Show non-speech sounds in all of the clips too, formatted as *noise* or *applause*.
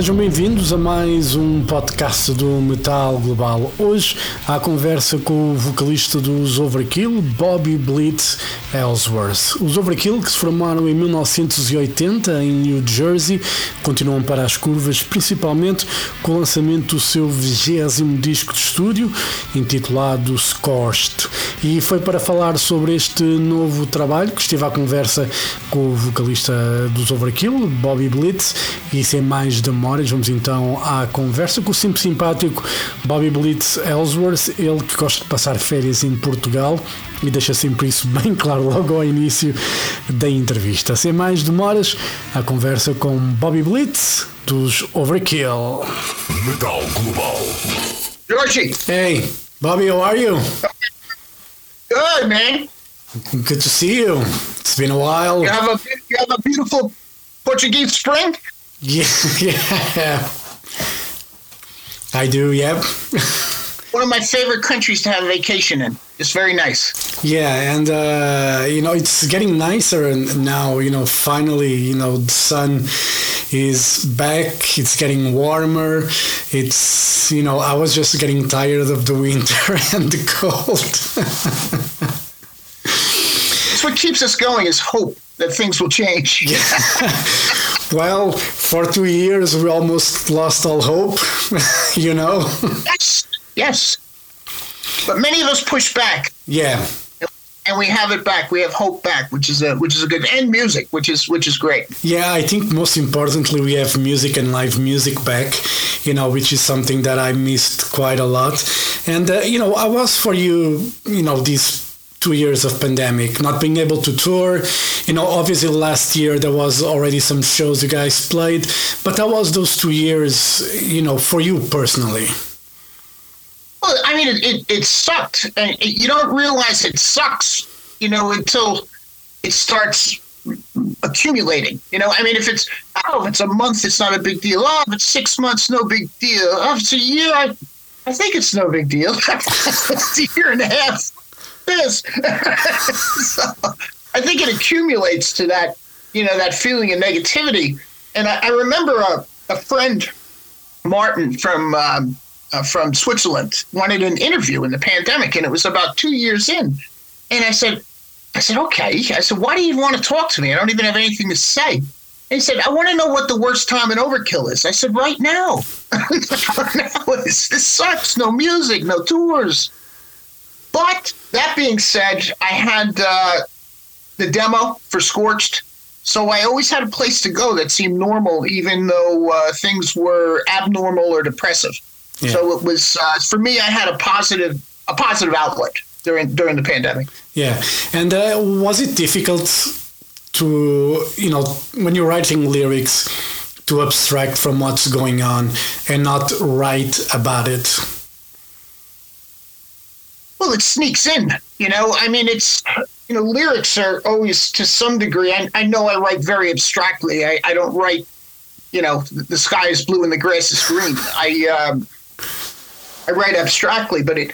Sejam bem-vindos a mais um podcast do Metal Global. Hoje há conversa com o vocalista dos Overkill, Bobby Blitz Ellsworth. Os Overkill, que se formaram em 1980 em New Jersey, continuam para as curvas, principalmente com o lançamento do seu vigésimo disco de estúdio, intitulado Scorched. E foi para falar sobre este novo trabalho que estive à conversa com o vocalista dos Overkill, Bobby Blitz, e sem mais demoras, vamos então à conversa com o sempre simpático Bobby Blitz Ellsworth, ele que gosta de passar férias em Portugal e deixa sempre isso *laughs* bem claro logo ao início da entrevista. Sem mais demoras, a conversa com Bobby Blitz dos Overkill. Metal Global. Georgie, Hey, Bobby, how are you? good man. Good to see you. It's been a while. You have a you have a beautiful Portuguese spring. *laughs* Yeah, yeah. I do, yep. One of my favorite countries to have a vacation in. It's very nice. Yeah, and uh, you know it's getting nicer and now. You know, finally, you know the sun is back. It's getting warmer. It's you know I was just getting tired of the winter *laughs* and the cold. It's what keeps us going is hope that things will change. *laughs* well, for two years we almost lost all hope. *laughs* you know. Yes, yes. But many of us push back, yeah. and we have it back. We have hope back, which is a which is a good and music, which is which is great. Yeah, I think most importantly, we have music and live music back, you know, which is something that I missed quite a lot. And, uh, you know, I was for you, you know, these two years of pandemic, not being able to tour. You know, obviously last year there was already some shows you guys played, but that was those two years, you know, for you personally. Well, I mean, it, it, it sucked, and it, you don't realize it sucks, you know, until it starts accumulating. You know, I mean, if it's oh, if it's a month, it's not a big deal. Oh, if it's six months, no big deal. Oh, if it's a year, I, I think it's no big deal. *laughs* it's a year and a half. This, *laughs* so, I think it accumulates to that, you know, that feeling of negativity. And I, I remember a, a friend, Martin from. Um, uh, from Switzerland wanted an interview in the pandemic, and it was about two years in. And I said, I said, okay. I said, why do you want to talk to me? I don't even have anything to say. He said, I want to know what the worst time in Overkill is. I said, right now. *laughs* right now, this sucks. No music, no tours. But that being said, I had uh, the demo for Scorched. So I always had a place to go that seemed normal, even though uh, things were abnormal or depressive. Yeah. So it was uh, for me. I had a positive a positive outlet during during the pandemic. Yeah, and uh, was it difficult to you know when you're writing lyrics to abstract from what's going on and not write about it? Well, it sneaks in. You know, I mean, it's you know, lyrics are always to some degree. I, I know I write very abstractly. I, I don't write, you know, the sky is blue and the grass is green. I um, I write abstractly, but it.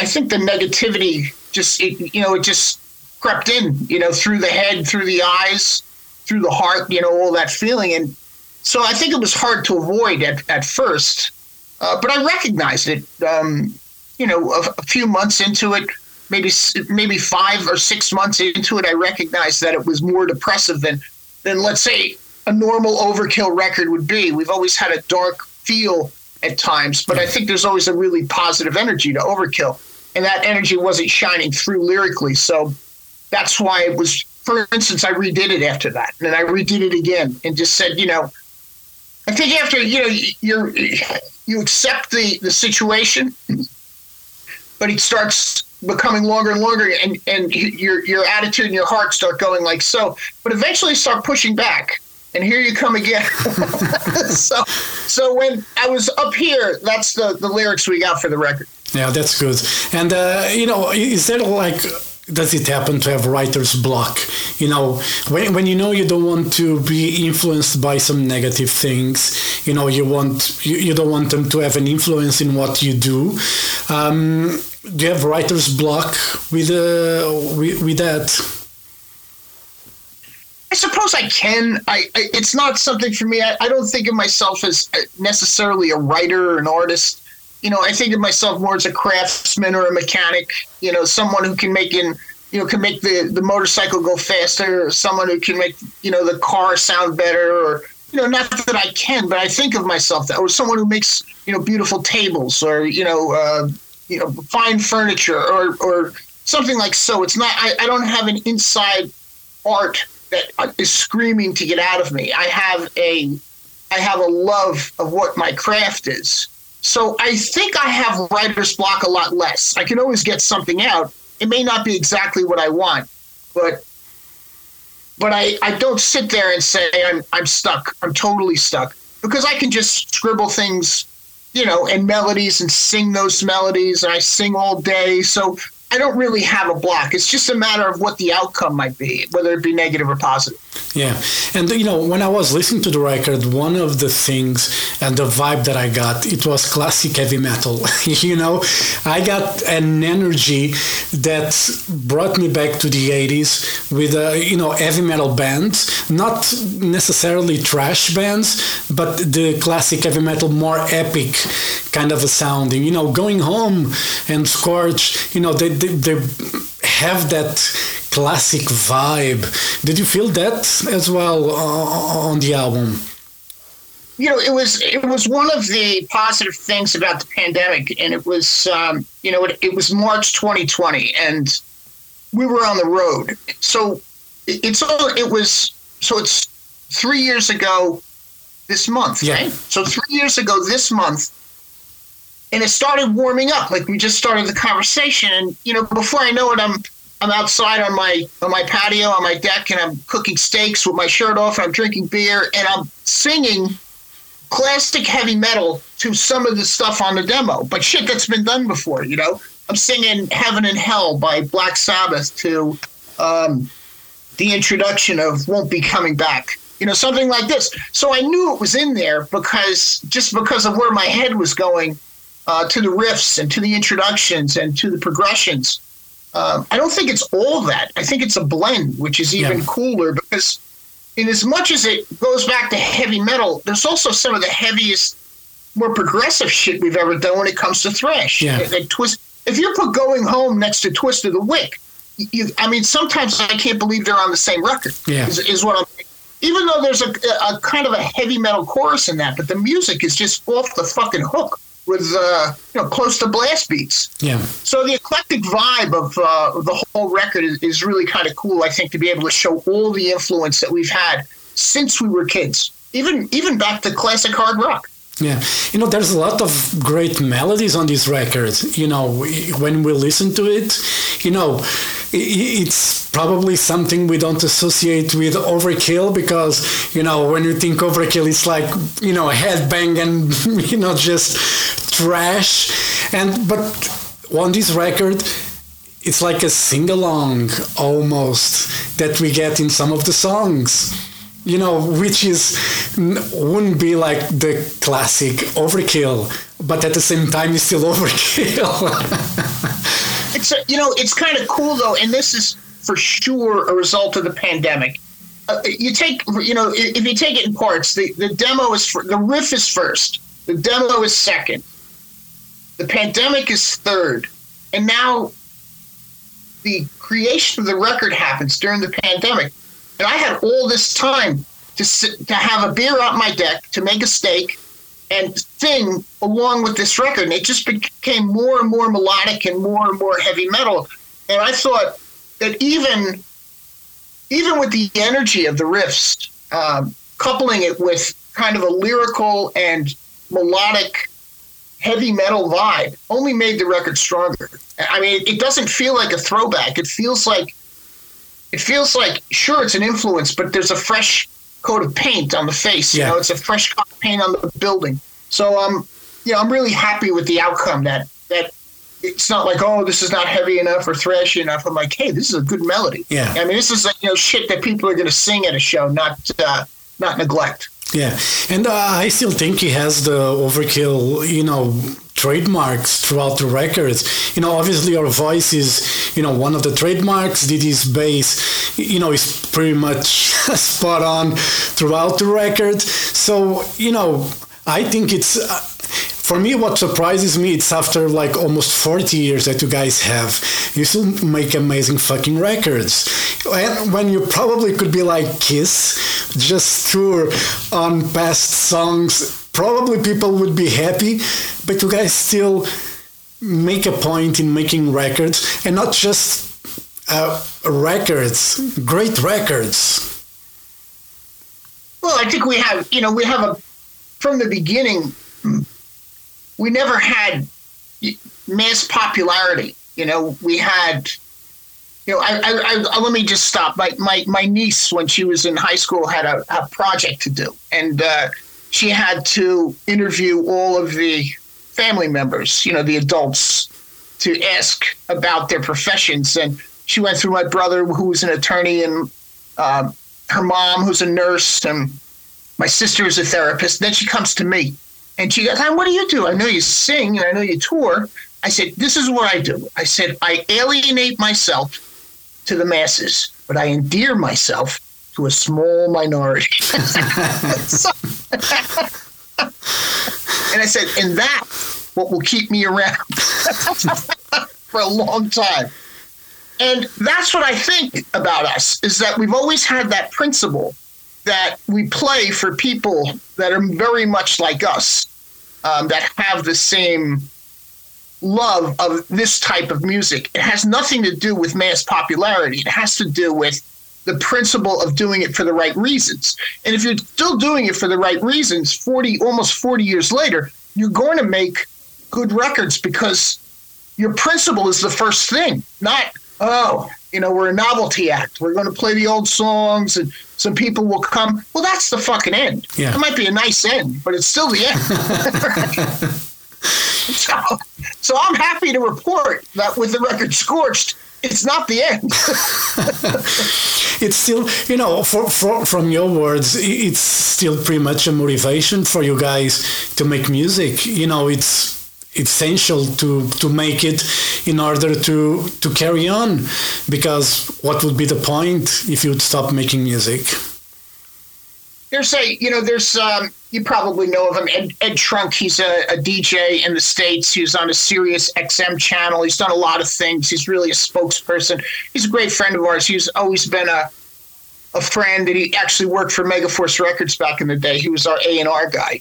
I think the negativity just it, you know it just crept in. You know, through the head, through the eyes, through the heart. You know, all that feeling, and so I think it was hard to avoid at at first. Uh, but I recognized it. Um, you know, a, a few months into it, maybe maybe five or six months into it, I recognized that it was more depressive than than let's say a normal overkill record would be. We've always had a dark feel at times, but I think there's always a really positive energy to overkill, and that energy wasn't shining through lyrically. So that's why it was. For instance, I redid it after that, and I redid it again, and just said, you know, I think after you know you're you accept the the situation, but it starts becoming longer and longer, and and your your attitude and your heart start going like so. But eventually, start pushing back, and here you come again. *laughs* *laughs* so so when I was up here, that's the the lyrics we got for the record. Yeah, that's good. And uh, you know, is there like does it happen to have writer's block? You know, when, when you know you don't want to be influenced by some negative things, you know, you want you, you don't want them to have an influence in what you do. Um, do you have writer's block with uh, with, with that? I suppose I can. I, I it's not something for me. I, I don't think of myself as uh, necessarily a writer or an artist. You know, I think of myself more as a craftsman or a mechanic. You know, someone who can make in you know can make the the motorcycle go faster, or someone who can make you know the car sound better, or you know, not that I can, but I think of myself that, or someone who makes you know beautiful tables, or you know, uh, you know, fine furniture, or or something like so. It's not. I, I don't have an inside art that uh, is screaming to get out of me. I have a I have a love of what my craft is. So I think I have writer's block a lot less. I can always get something out. It may not be exactly what I want, but but I, I don't sit there and say I'm I'm stuck. I'm totally stuck. Because I can just scribble things, you know, and melodies and sing those melodies and I sing all day. So I don't really have a block. It's just a matter of what the outcome might be, whether it be negative or positive. Yeah. And, you know, when I was listening to the record, one of the things and the vibe that I got, it was classic heavy metal. *laughs* you know, I got an energy that brought me back to the 80s with, uh, you know, heavy metal bands, not necessarily thrash bands, but the classic heavy metal, more epic kind of a sounding. You know, going home and Scorch, you know, they, they, they have that classic vibe. Did you feel that as well uh, on the album? You know, it was it was one of the positive things about the pandemic, and it was um, you know it, it was March 2020, and we were on the road. So it's all it was. So it's three years ago this month, yeah. right? So three years ago this month, and it started warming up. Like we just started the conversation, and you know, before I know it, I'm I'm outside on my on my patio on my deck, and I'm cooking steaks with my shirt off, and I'm drinking beer, and I'm singing classic heavy metal to some of the stuff on the demo, but shit that's been done before. You know, I'm singing "Heaven and Hell" by Black Sabbath to um, the introduction of "Won't Be Coming Back." You know, something like this. So I knew it was in there because just because of where my head was going uh, to the riffs and to the introductions and to the progressions. Um, I don't think it's all that. I think it's a blend, which is even yeah. cooler because, in as much as it goes back to heavy metal, there's also some of the heaviest, more progressive shit we've ever done when it comes to thrash. Yeah. And, twist. If you put "Going Home" next to "Twist of the Wick," you, I mean, sometimes I can't believe they're on the same record. Yeah. Is, is what I'm. Even though there's a, a kind of a heavy metal chorus in that, but the music is just off the fucking hook with uh, you know close to blast beats. Yeah. So the eclectic vibe of uh, the whole record is, is really kind of cool. I think to be able to show all the influence that we've had since we were kids, even even back to classic hard rock. Yeah, you know, there's a lot of great melodies on this record. You know, when we listen to it, you know, it's probably something we don't associate with overkill because, you know, when you think overkill, it's like, you know, headbang and, *laughs* you know, just thrash. And, but on this record, it's like a sing along almost that we get in some of the songs you know, which is wouldn't be like the classic overkill, but at the same time, it's still *laughs* overkill. *laughs* it's a, you know, it's kind of cool though, and this is for sure a result of the pandemic. Uh, you take, you know, if you take it in parts, the, the demo is for, the riff is first, the demo is second, the pandemic is third, and now the creation of the record happens during the pandemic and I had all this time to to have a beer on my deck, to make a steak, and sing along with this record. And it just became more and more melodic and more and more heavy metal. And I thought that even even with the energy of the riffs, um, coupling it with kind of a lyrical and melodic heavy metal vibe, only made the record stronger. I mean, it doesn't feel like a throwback. It feels like it feels like sure it's an influence, but there's a fresh coat of paint on the face. Yeah. You know, it's a fresh coat of paint on the building. So um, you know, I'm really happy with the outcome. That that it's not like oh, this is not heavy enough or thrashy enough. I'm like, hey, this is a good melody. Yeah. I mean, this is like, you know shit that people are going to sing at a show, not uh, not neglect. Yeah, and uh, I still think he has the overkill, you know, trademarks throughout the records. You know, obviously our voice is, you know, one of the trademarks. Didi's bass, you know, is pretty much *laughs* spot on throughout the record. So, you know, I think it's. Uh, for me, what surprises me, it's after like almost 40 years that you guys have, you still make amazing fucking records. And when you probably could be like Kiss, just tour on past songs, probably people would be happy, but you guys still make a point in making records and not just uh, records, great records. Well, I think we have, you know, we have a, from the beginning, we never had mass popularity. You know, we had, you know, I, I, I, let me just stop. My, my, my niece, when she was in high school, had a, a project to do, and uh, she had to interview all of the family members, you know, the adults, to ask about their professions. And she went through my brother, who was an attorney, and uh, her mom, who's a nurse, and my sister is a therapist. Then she comes to me and she goes, What do you do? I know you sing and I know you tour. I said, This is what I do. I said, I alienate myself to the masses, but I endear myself to a small minority. so, *laughs* and I said, And that's what will keep me around *laughs* for a long time. And that's what I think about us is that we've always had that principle that we play for people that are very much like us, um, that have the same love of this type of music. It has nothing to do with mass popularity. It has to do with the principle of doing it for the right reasons. And if you're still doing it for the right reasons, 40 almost 40 years later, you're going to make good records because your principle is the first thing, not oh, you know, we're a novelty act. We're going to play the old songs and some people will come. Well, that's the fucking end. Yeah. It might be a nice end, but it's still the end. *laughs* *laughs* so, so I'm happy to report that with the record scorched, it's not the end. *laughs* *laughs* it's still, you know, for, for, from your words, it's still pretty much a motivation for you guys to make music. You know, it's essential to to make it in order to to carry on because what would be the point if you'd stop making music there's a you know there's um, you probably know of him ed, ed Trunk. He's a, a, dj in the states. He's on a SiriusXM channel. He's done a lot of things. He's really a spokesperson. He's a great friend of ours. He's always been a a friend that he actually worked for Megaforce records back in the day. He was our a&r guy.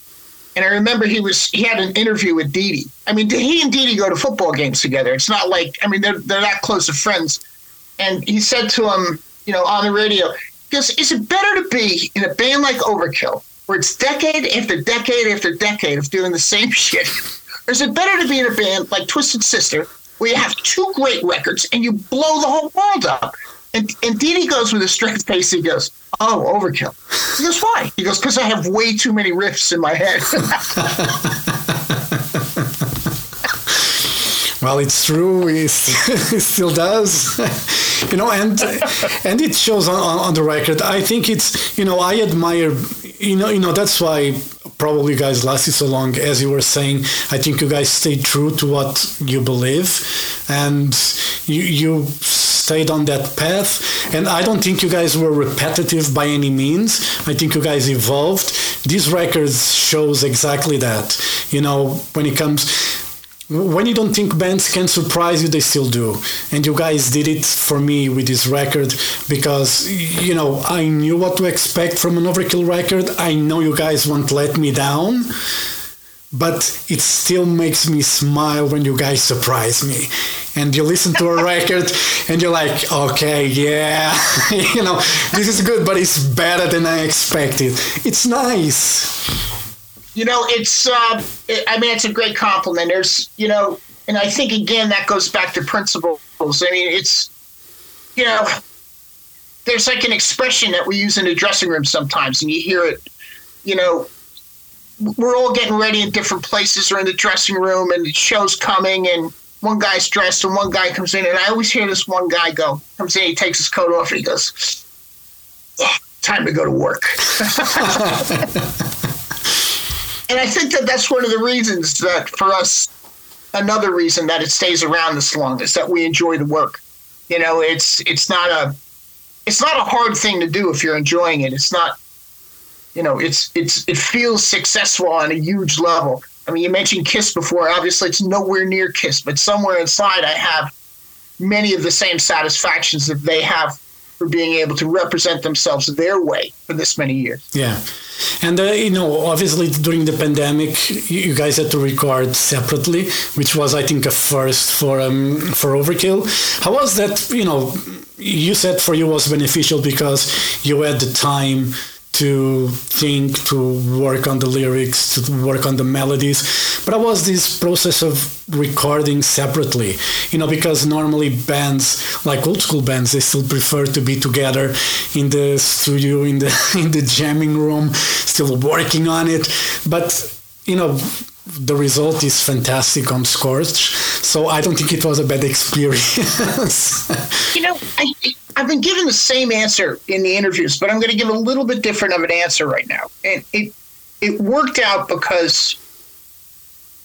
And I remember he was he had an interview with Didi. I mean, he and Didi go to football games together. It's not like I mean they're they're that close of friends. And he said to him, you know, on the radio, goes, "Is it better to be in a band like Overkill, where it's decade after decade after decade of doing the same *laughs* shit, or is it better to be in a band like Twisted Sister, where you have two great records and you blow the whole world up?" And and Didi goes with a straight face. He goes, "Oh, overkill." He goes, "Why?" He goes, "Because I have way too many riffs in my head." *laughs* *laughs* well, it's true. It, *laughs* still does, *laughs* you know, and and it shows on, on the record. I think it's you know I admire you know you know that's why probably you guys lasted so long as you were saying i think you guys stayed true to what you believe and you you stayed on that path. And I don't think you guys were repetitive by any means. I think you guys evolved. These records shows exactly that. You know, when it comes when you don't think bands can surprise you, they still do. And you guys did it for me with this record because, you know, I knew what to expect from an Overkill record. I know you guys won't let me down but it still makes me smile when you guys surprise me and you listen to a record and you're like okay yeah *laughs* you know this is good but it's better than i expected it's nice you know it's uh, it, i mean it's a great compliment. There's you know and i think again that goes back to principles. I mean it's you know there's like an expression that we use in the dressing room sometimes and you hear it you know we're all getting ready in different places or in the dressing room and the show's coming and one guy's dressed and one guy comes in and I always hear this one guy go comes in he takes his coat off and he goes oh, time to go to work *laughs* *laughs* *laughs* and I think that that's one of the reasons that for us another reason that it stays around this long is that we enjoy the work. You know, it's it's not a it's not a hard thing to do if you're enjoying it. It's not you know, it's it's it feels successful on a huge level. I mean, you mentioned Kiss before. Obviously, it's nowhere near Kiss, but somewhere inside, I have many of the same satisfactions that they have for being able to represent themselves their way for this many years. Yeah. And uh, you know, obviously during the pandemic, you guys had to record separately, which was, I think, a first for um, for Overkill. How was that? You know, you said for you was beneficial because you had the time to think, to work on the lyrics, to work on the melodies. But I was this process of recording separately, you know, because normally bands, like old school bands, they still prefer to be together in the studio, in the *laughs* in the jamming room, still working on it. But you know, the result is fantastic on Scorch. So I don't think it was a bad experience. *laughs* you know, I, I've been given the same answer in the interviews, but I'm going to give a little bit different of an answer right now. And it it worked out because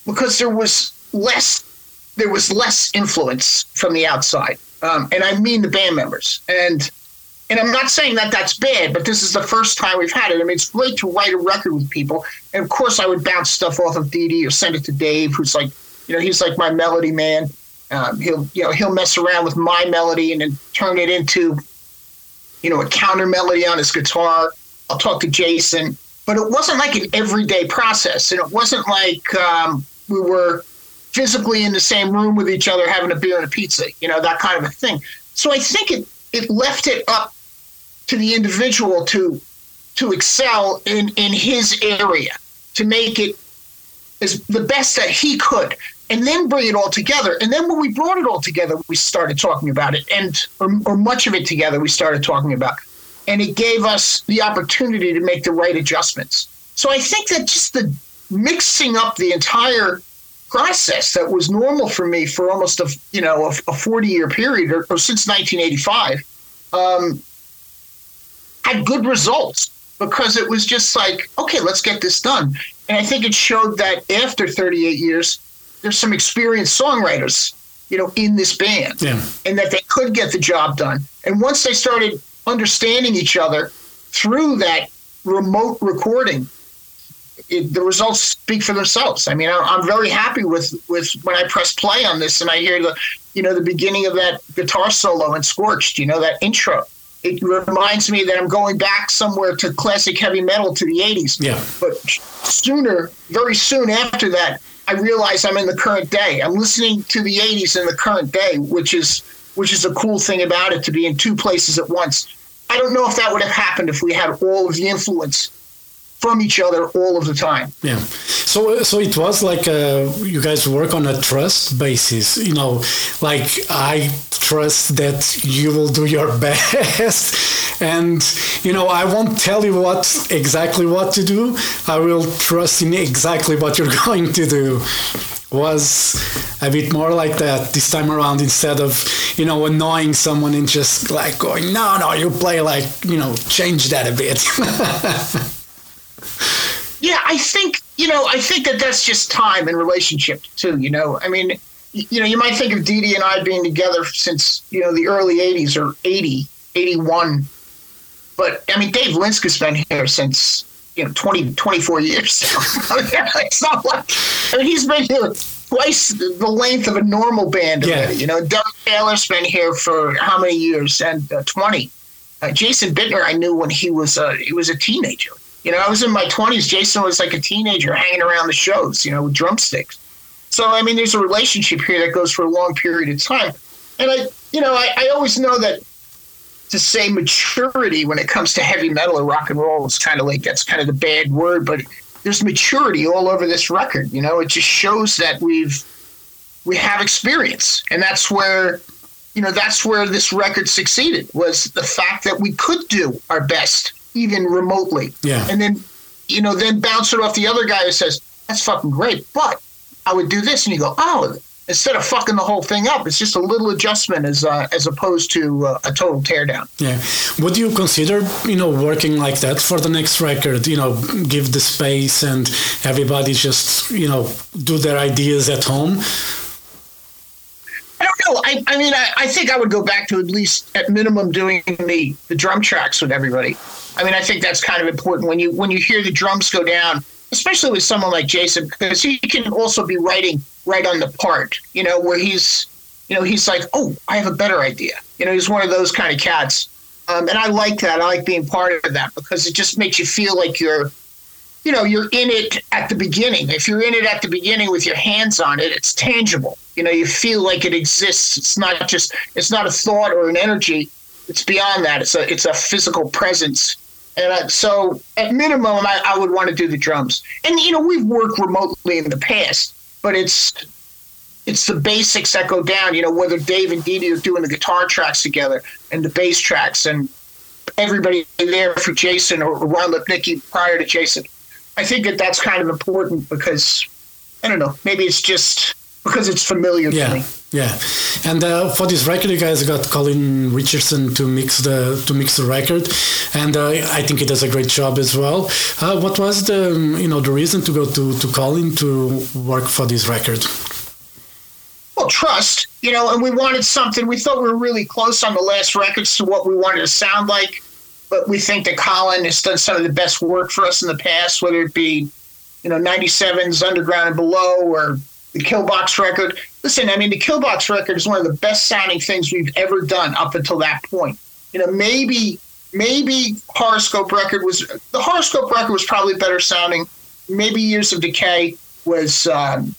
because there was less there was less influence from the outside, um, and I mean the band members. And and I'm not saying that that's bad, but this is the first time we've had it. I mean, it's great to write a record with people, and of course, I would bounce stuff off of Dee or send it to Dave, who's like, you know, he's like my melody man. Um, he'll you know he'll mess around with my melody and then turn it into you know a counter melody on his guitar. I'll talk to Jason, but it wasn't like an everyday process, and it wasn't like um, we were physically in the same room with each other having a beer and a pizza, you know that kind of a thing. So I think it it left it up to the individual to to excel in in his area to make it as the best that he could and then bring it all together. And then when we brought it all together, we started talking about it, and or, or, much of it together, we started talking about, and it gave us the opportunity to make the right adjustments. So I think that just the mixing up the entire process that was normal for me for almost a you know a, a 40 year period or, or since 1985 um, had good results because it was just like okay let's get this done and i think it showed that after 38 years there's some experienced songwriters, you know, in this band, yeah. and that they could get the job done. And once they started understanding each other through that remote recording, it, the results speak for themselves. I mean, I, I'm very happy with with when I press play on this and I hear the, you know, the beginning of that guitar solo and Scorched. You know, that intro. It reminds me that I'm going back somewhere to classic heavy metal to the 80s. Yeah. But sooner, very soon after that, I realize I'm in the current day. I'm listening to the 80s in the current day, which is which is a cool thing about it to be in two places at once. I don't know if that would have happened if we had all of the influence from each other all of the time. Yeah. So so it was like uh, you guys work on a trust basis. You know, like I trust that you will do your *laughs* best, and you know I won't tell you what exactly what to do. I will trust in exactly what you're *laughs* going to do. Was a bit more like that this time around instead of you know annoying someone and just like going no no you play like you know change that a bit. *laughs* I think you know. I think that that's just time and relationship too. You know, I mean, you know, you might think of Dee Dee and I being together since you know the early '80s or 80, 81. But I mean, Dave Linsk's been here since you know 20, 24 years. *laughs* it's not like I mean, he's been here twice the length of a normal band already. Yeah. You know, Doug Tailer's been here for how many years? And uh, twenty. Uh, Jason Bittner, I knew when he was uh, he was a teenager. You know, I was in my 20s. Jason was like a teenager hanging around the shows, you know, with drumsticks. So, I mean, there's a relationship here that goes for a long period of time. And I, you know, I, I always know that to say maturity when it comes to heavy metal or rock and roll is kind of like that's kind of the bad word, but there's maturity all over this record. You know, it just shows that we've we have experience, and that's where you know that's where this record succeeded was the fact that we could do our best even remotely. Yeah. And then, you know, then bounce it off the other guy who says, that's fucking great, but I would do this. And you go, oh, instead of fucking the whole thing up, it's just a little adjustment as uh, as opposed to uh, a total teardown. Yeah. Would you consider, you know, working like that for the next record? You know, give the space and everybody just, you know, do their ideas at home I, I mean, I, I think I would go back to at least at minimum doing the, the drum tracks with everybody. I mean, I think that's kind of important when you when you hear the drums go down, especially with someone like Jason, because he can also be writing right on the part, you know, where he's, you know, he's like, oh, I have a better idea. You know, he's one of those kind of cats. Um, and I like that. I like being part of that because it just makes you feel like you're you know, you're in it at the beginning. If you're in it at the beginning with your hands on it, it's tangible. You know, you feel like it exists. It's not just it's not a thought or an energy. It's beyond that. It's a it's a physical presence. And uh, so, at minimum, I, I would want to do the drums. And you know, we've worked remotely in the past, but it's it's the basics that go down. You know, whether Dave and Dee are doing the guitar tracks together and the bass tracks, and everybody there for Jason or Ron Lipnicki prior to Jason I think that that's kind of important because I don't know, maybe it's just because it's familiar yeah. to me. Yeah, and uh, for this record, you guys got Colin Richardson to mix the to mix the record, and uh, I think he does a great job as well. Uh, what was the um, you know the reason to go to to Colin to work for this record? Well, trust, you know, and we wanted something. We thought we were really close on the last records to what we wanted to sound like but we think that Colin has done some of the best work for us in the past, whether it be, you know, 97's Underground and Below or the Killbox record. Listen, I mean, the Killbox record is one of the best sounding things we've ever done up until that point. You know, maybe maybe Horrorscope record was the Horrorscope record was probably better sounding. Maybe Years of Decay was um,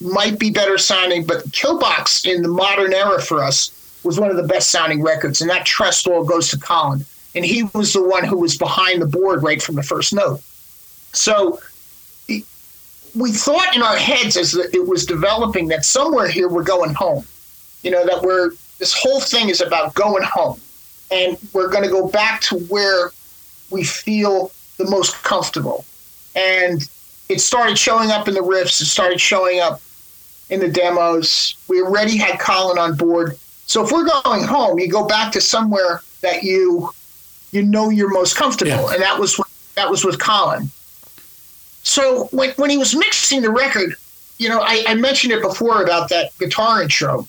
might be better sounding, but Killbox in the modern era for us was one of the best sounding records, and that trust all goes to Colin and he was the one who was behind the board right from the first note. So we thought in our heads as it was developing that somewhere here we're going home. You know, that we're this whole thing is about going home. And we're going to go back to where we feel the most comfortable. And it started showing up in the riffs, it started showing up in the demos. We already had Colin on board. So if we're going home, you go back to somewhere that you you know you're most comfortable, yeah. and that was that was with Colin. So when when he was mixing the record, you know, I, I mentioned it before about that guitar intro.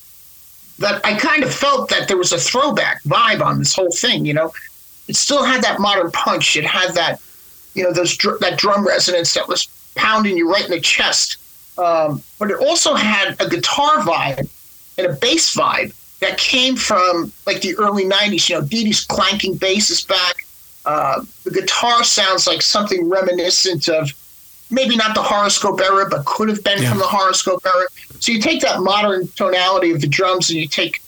That I kind of felt that there was a throwback vibe on this whole thing. You know, it still had that modern punch. It had that, you know, those that drum resonance that was pounding you right in the chest. Um, but it also had a guitar vibe and a bass vibe that came from like the early 90s. You know, Dee clanking bass is back. Uh, the guitar sounds like something reminiscent of maybe not the Horrorscope era, but could have been yeah. from the Horrorscope era. So you take that modern tonality of the drums and you take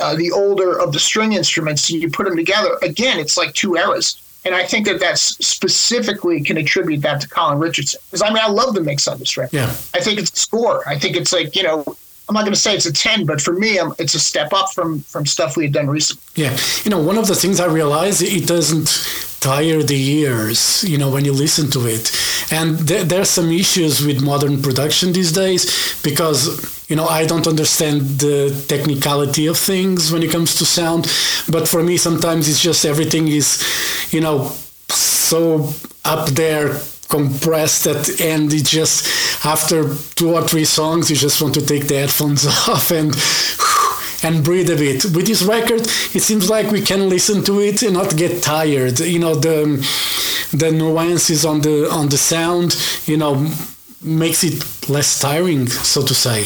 uh, the older of the string instruments and you put them together. Again, it's like two eras. And I think that that's specifically can attribute that to Colin Richardson. Because I mean, I love the mix on this record. Yeah. I think it's a score. I think it's like, you know, I'm not going to say it's a 10, but for me, um, it's a step up from from stuff we had done recently. Yeah, you know, one of the things I realized it doesn't tire the ears, you know, when you listen to it. And there, there's some issues with modern production these days because, you know, I don't understand the technicality of things when it comes to sound. But for me, sometimes it's just everything is, you know, so up there compressed at and it just after two or three songs you just want to take the headphones *laughs* off and and breathe a bit. With this record it seems like we can listen to it and not get tired. You know the the nuances on the on the sound you know makes it less tiring so to say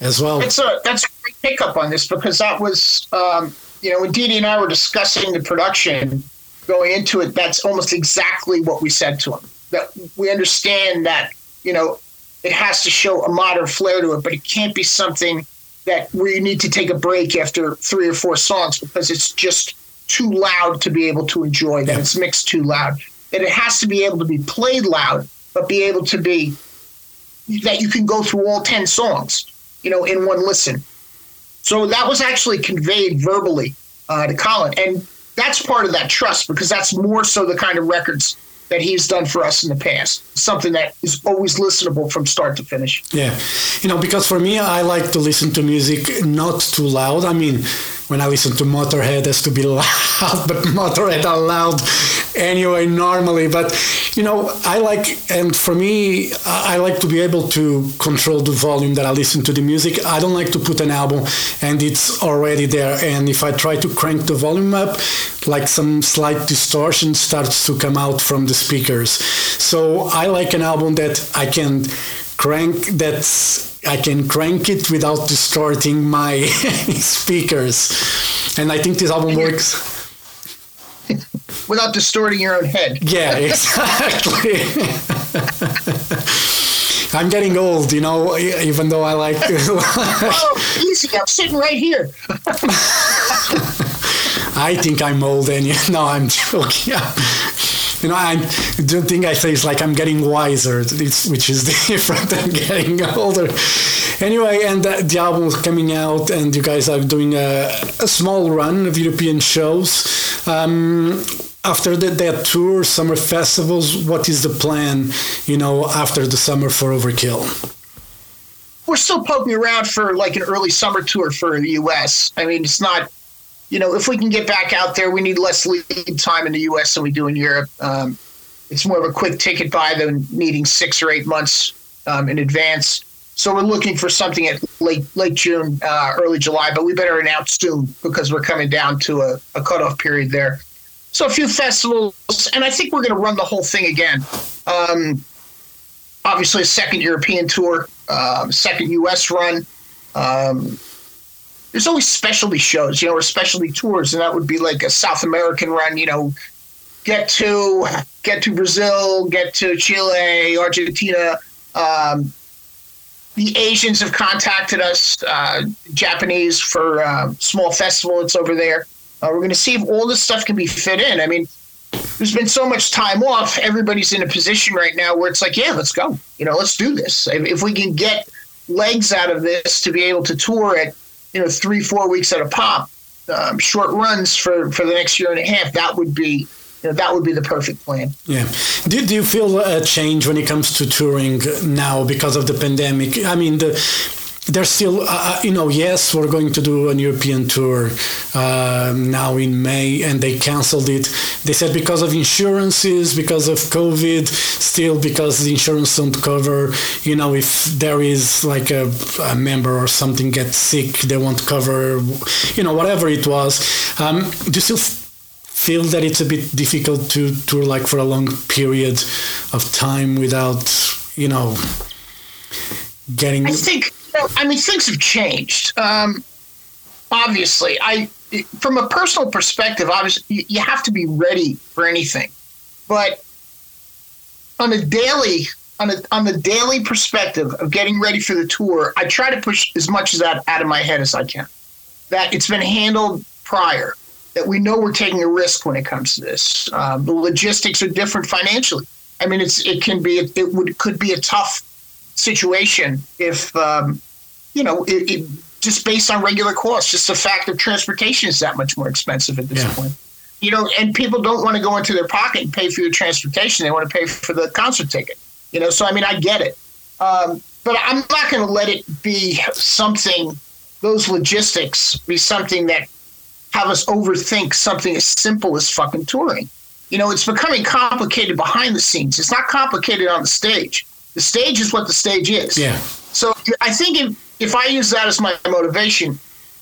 as well. It's a that's a great pickup on this because that was um, you know when Dee and I were discussing the production going into it, that's almost exactly what we said to him. That we understand that, you know, it has to show a modern flair to it, but it can't be something that where you need to take a break after three or four songs because it's just too loud to be able to enjoy that. Yeah. It's mixed too loud. That it has to be able to be played loud, but be able to be that you can go through all 10 songs, you know, in one listen. So that was actually conveyed verbally uh, to Colin. And that's part of that trust because that's more so the kind of records that he's done for us in the past. Something that is always listenable from start to finish. Yeah. You know, because for me, I like to listen to music not too loud. I mean, when I listen to Motorhead has to be *laughs* loud, but Motorhead are loud anyway normally. But you know, I like, and for me, I like to be able to control the volume that I listen to the music. I don't like to put an album and it's already there, and if I try to crank the volume up, like some slight distortion starts to come out from the speakers. So I like an album that I can crank that's I can crank it without distorting my *laughs* speakers. And I think this album works. *laughs* Without distorting your own head. Yeah, *laughs* exactly. I'm getting old, you know, even though I like. oh, easy, I'm sitting right here. I think I'm old, and you know, I'm joking. You know, I don't think I say it's like I'm getting wiser, which is *laughs* different than getting older. Anyway, and the, the album is coming out, and you guys are doing a, a small run of European shows. Um, after the, that tour, summer festivals, what is the plan, you know, after the summer for Overkill? We're still poking around for like an early summer tour for the US. I mean, it's not, you know, if we can get back out there, we need less lead time in the US than we do in Europe. Um, it's more of a quick ticket buy than needing six or eight months um, in advance. So we're looking for something at late late June, uh, early July, but we better announce soon because we're coming down to a, a cutoff period there. So a few festivals, and I think we're going to run the whole thing again. Um, obviously, a second European tour, um, second U.S. run. Um, there's always specialty shows, you know, or specialty tours, and that would be like a South American run. You know, get to get to Brazil, get to Chile, Argentina. Um, the Asians have contacted us, uh, Japanese for uh, small festival that's over there. Uh, we're going to see if all this stuff can be fit in. I mean, there's been so much time off. Everybody's in a position right now where it's like, yeah, let's go. You know, let's do this. If, if we can get legs out of this to be able to tour it, you know, three, four weeks at a pop, um, short runs for, for the next year and a half, that would be you know, that would be the perfect plan. Yeah. Do, do you feel a change when it comes to touring now because of the pandemic? I mean, the there's still, uh, uh, you know, yes, we're going to do an European tour uh, now in May, and they canceled it. They said because of insurances, because of COVID, still because the insurance don't cover, you know, if there is like a, a member or something gets sick, they won't cover, you know, whatever it was. Um, do you still feel that it's a bit difficult to tour like for a long period of time without, you know, getting? I think I mean, things have changed. Um, obviously, I from a personal perspective, obviously, you have to be ready for anything. But on a daily on a on the daily perspective of getting ready for the tour, I try to push as much of that out of my head as I can. That it's been handled prior. That we know we're taking a risk when it comes to this. Um, the logistics are different financially. I mean, it's it can be it would could be a tough situation if um, you know it, it, just based on regular costs, just the fact that transportation is that much more expensive at this yeah. point. You know, and people don't want to go into their pocket and pay for your transportation; they want to pay for the concert ticket. You know, so I mean, I get it, um, but I'm not going to let it be something. Those logistics be something that have us overthink something as simple as fucking touring. You know, it's becoming complicated behind the scenes. It's not complicated on the stage. The stage is what the stage is. Yeah. So I think if, if I use that as my motivation,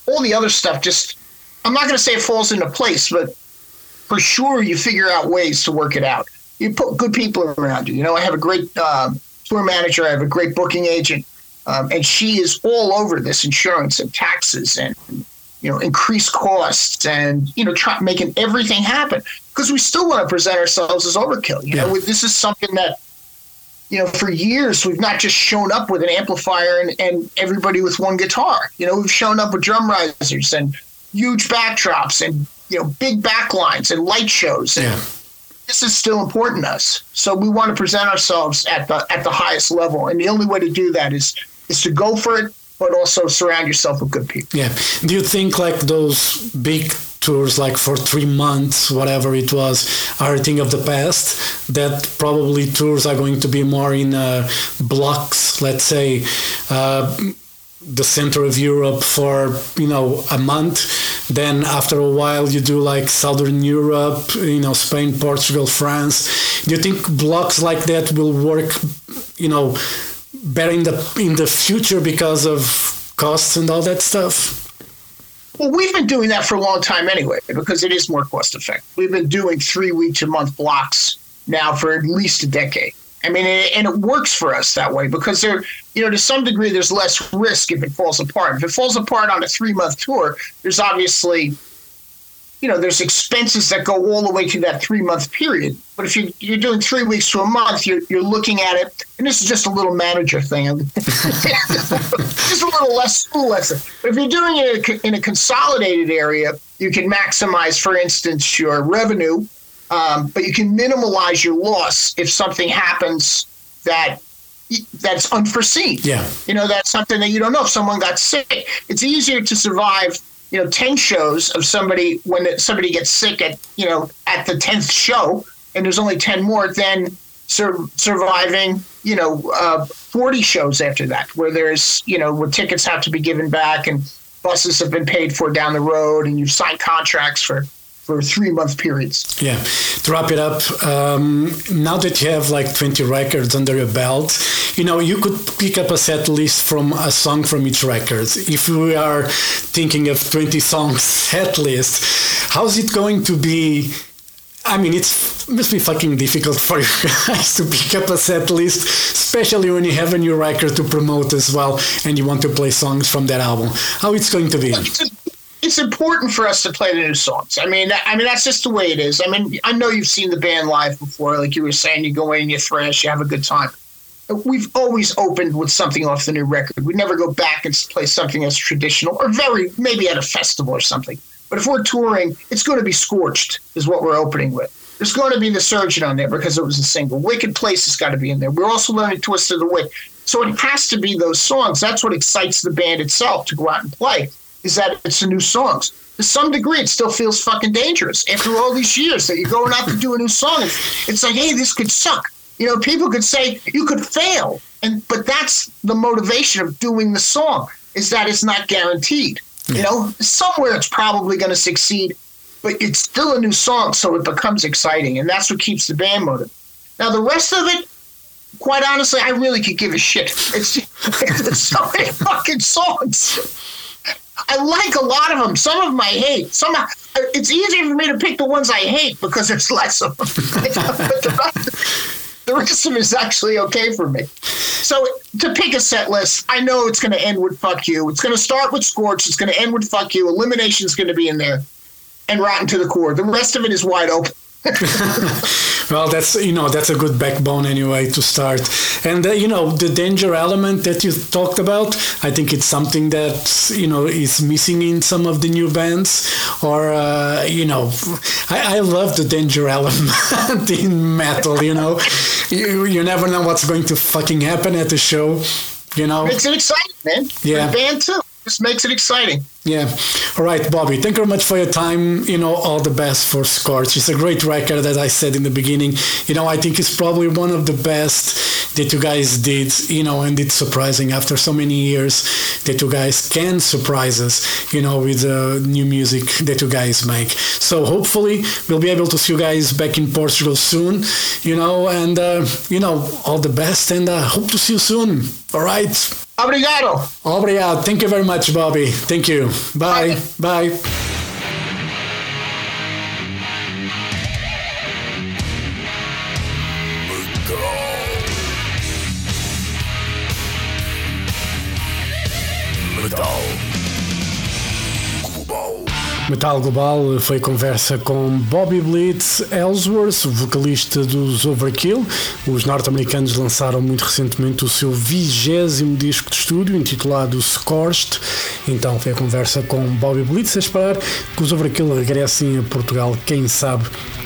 all the other stuff just, I'm not going to say it falls into place, but for sure you figure out ways to work it out. You put good people around you. You know, I have a great uh, tour manager, I have a great booking agent, um, and she is all over this insurance and taxes and you know increased costs and you know try, making everything happen because we still want to present ourselves as overkill. You yeah. know, this is something that you know, for years we've not just shown up with an amplifier and, and everybody with one guitar. You know, we've shown up with drum risers and huge backdrops and you know big backlines and light shows. And yeah. This is still important to us. So we want to present ourselves at the at the highest level, and the only way to do that is is to go for it, but also surround yourself with good people. Yeah. Do you think like those big tours like for three months, whatever it was, are a thing of the past. That probably tours are going to be more in uh, blocks, let's say. Uh, the center of Europe for you know a month. Then after a while, you do like Southern Europe, you know Spain, Portugal, France. Do you think blocks like that will work? You know, better in the in the future because of costs and all that stuff. Well, we've been doing that for a long time anyway, because it is more cost effective. We've been doing three weeks a month blocks now for at least a decade. I mean, and it works for us that way because there, you know, to some degree, there's less risk if it falls apart. If it falls apart on a three month tour, there's obviously, you know, there's expenses that go all the way to that three month period. But if you, you're doing three weeks to a month, you're, you're looking at it, and this is just a little manager thing, *laughs* just a little less school lesson. But if you're doing it in a consolidated area, you can maximize, for instance, your revenue um, but you can minimize your loss if something happens that that's unforeseen. Yeah. You know, that's something that you don't know. If someone got sick, it's easier to survive, you know, 10 shows of somebody when somebody gets sick at, you know, at the 10th show and there's only 10 more then sur- surviving, you know, uh, 40 shows after that where there's, you know, where tickets have to be given back and buses have been paid for down the road and you've signed contracts for for three month periods. Yeah. To wrap it up, um, now that you have like 20 records under your belt, you know, you could pick up a set list from a song from each record. If we are thinking of 20 songs set list, how's it going to be? I mean, it must be fucking difficult for you guys *laughs* to pick up a set list, especially when you have a new record to promote as well and you want to play songs from that album. How it's going to be? it's important for us to play the new songs. I mean, I mean that's just the way it is. I mean, I know you've seen the band live before, like you were saying. You go in, you thrash, you have a good time. We've always opened with something off the new record. We never go back and play something that's traditional, or very maybe at a festival or something. But if we're touring, it's going to be Scorched, is what we're opening with. There's going to be The Surgeon on there because it was a single. Wicked Place has got to be in there. We're also learning Twist of the Wick. So it has to be those songs. That's what excites the band itself to go out and play is that it's the new songs. To some degree, it still feels fucking dangerous after all these years that you're going out to do a new song. It's like, hey, this could suck. You know, people could say you could fail, and but that's the motivation of doing the song is that it's not guaranteed. Yeah. You know, somewhere it's probably going to succeed, but it's still a new song, so it becomes exciting, and that's what keeps the band motivated. Now, the rest of it, quite honestly, I really could give a shit. It's, *laughs* it's so many fucking songs. I like a lot of them. Some of them I hate. Some it's easier for me to pick the ones I hate because there's less of *laughs* them. The rest of it is actually okay for me. So to pick a set list, I know it's going to end with "fuck you." It's going to start with "scorch." It's going to end with "fuck you." Elimination is going to be in there, and "rotten to the core." The rest of it is wide open. *laughs* well, that's you know that's a good backbone anyway to start, and uh, you know the danger element that you talked about. I think it's something that you know is missing in some of the new bands, or uh, you know, I, I love the danger element *laughs* in metal. You know, you you never know what's going to fucking happen at the show. You know, it's it exciting, man. Yeah, the band too. Just makes it exciting. Yeah. All right, Bobby. Thank you very much for your time. You know, all the best for Scorch. It's a great record, as I said in the beginning. You know, I think it's probably one of the best that you guys did. You know, and it's surprising after so many years that you guys can surprise us. You know, with the new music that you guys make. So hopefully we'll be able to see you guys back in Portugal soon. You know, and uh, you know, all the best, and uh, hope to see you soon. All right. Obrigado. Obrigado. Thank you very much, Bobby. Thank you. Bye. Bye. Bye. Metal Global foi conversa com Bobby Blitz Ellsworth, vocalista dos Overkill. Os norte-americanos lançaram muito recentemente o seu vigésimo disco de estúdio, intitulado Scorched. Então foi a conversa com Bobby Blitz, a esperar que os Overkill regressem a Portugal, quem sabe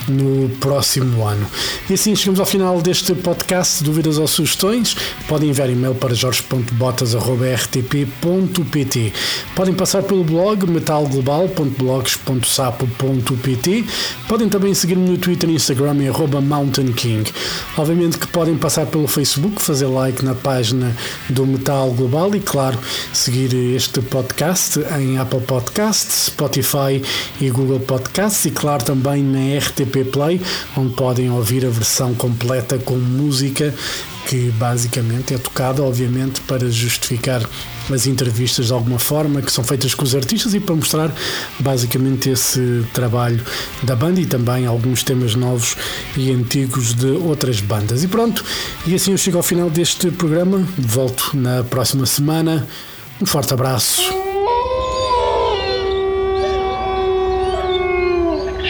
no próximo ano. E assim chegamos ao final deste podcast. Dúvidas ou sugestões? Podem enviar e-mail para jorge.botas.rtp.pt. Podem passar pelo blog metalglobal.blog jorges.sapo.pt. Podem também seguir-me no Twitter e Instagram em arroba Mountain King. Obviamente que podem passar pelo Facebook, fazer like na página do Metal Global e, claro, seguir este podcast em Apple Podcasts, Spotify e Google Podcasts e, claro, também na RTP Play, onde podem ouvir a versão completa com música que basicamente é tocada, obviamente, para justificar as entrevistas de alguma forma que são feitas com os artistas e para mostrar basicamente esse trabalho da banda e também alguns temas novos e antigos de outras bandas. E pronto, e assim eu chego ao final deste programa. Volto na próxima semana. Um forte abraço.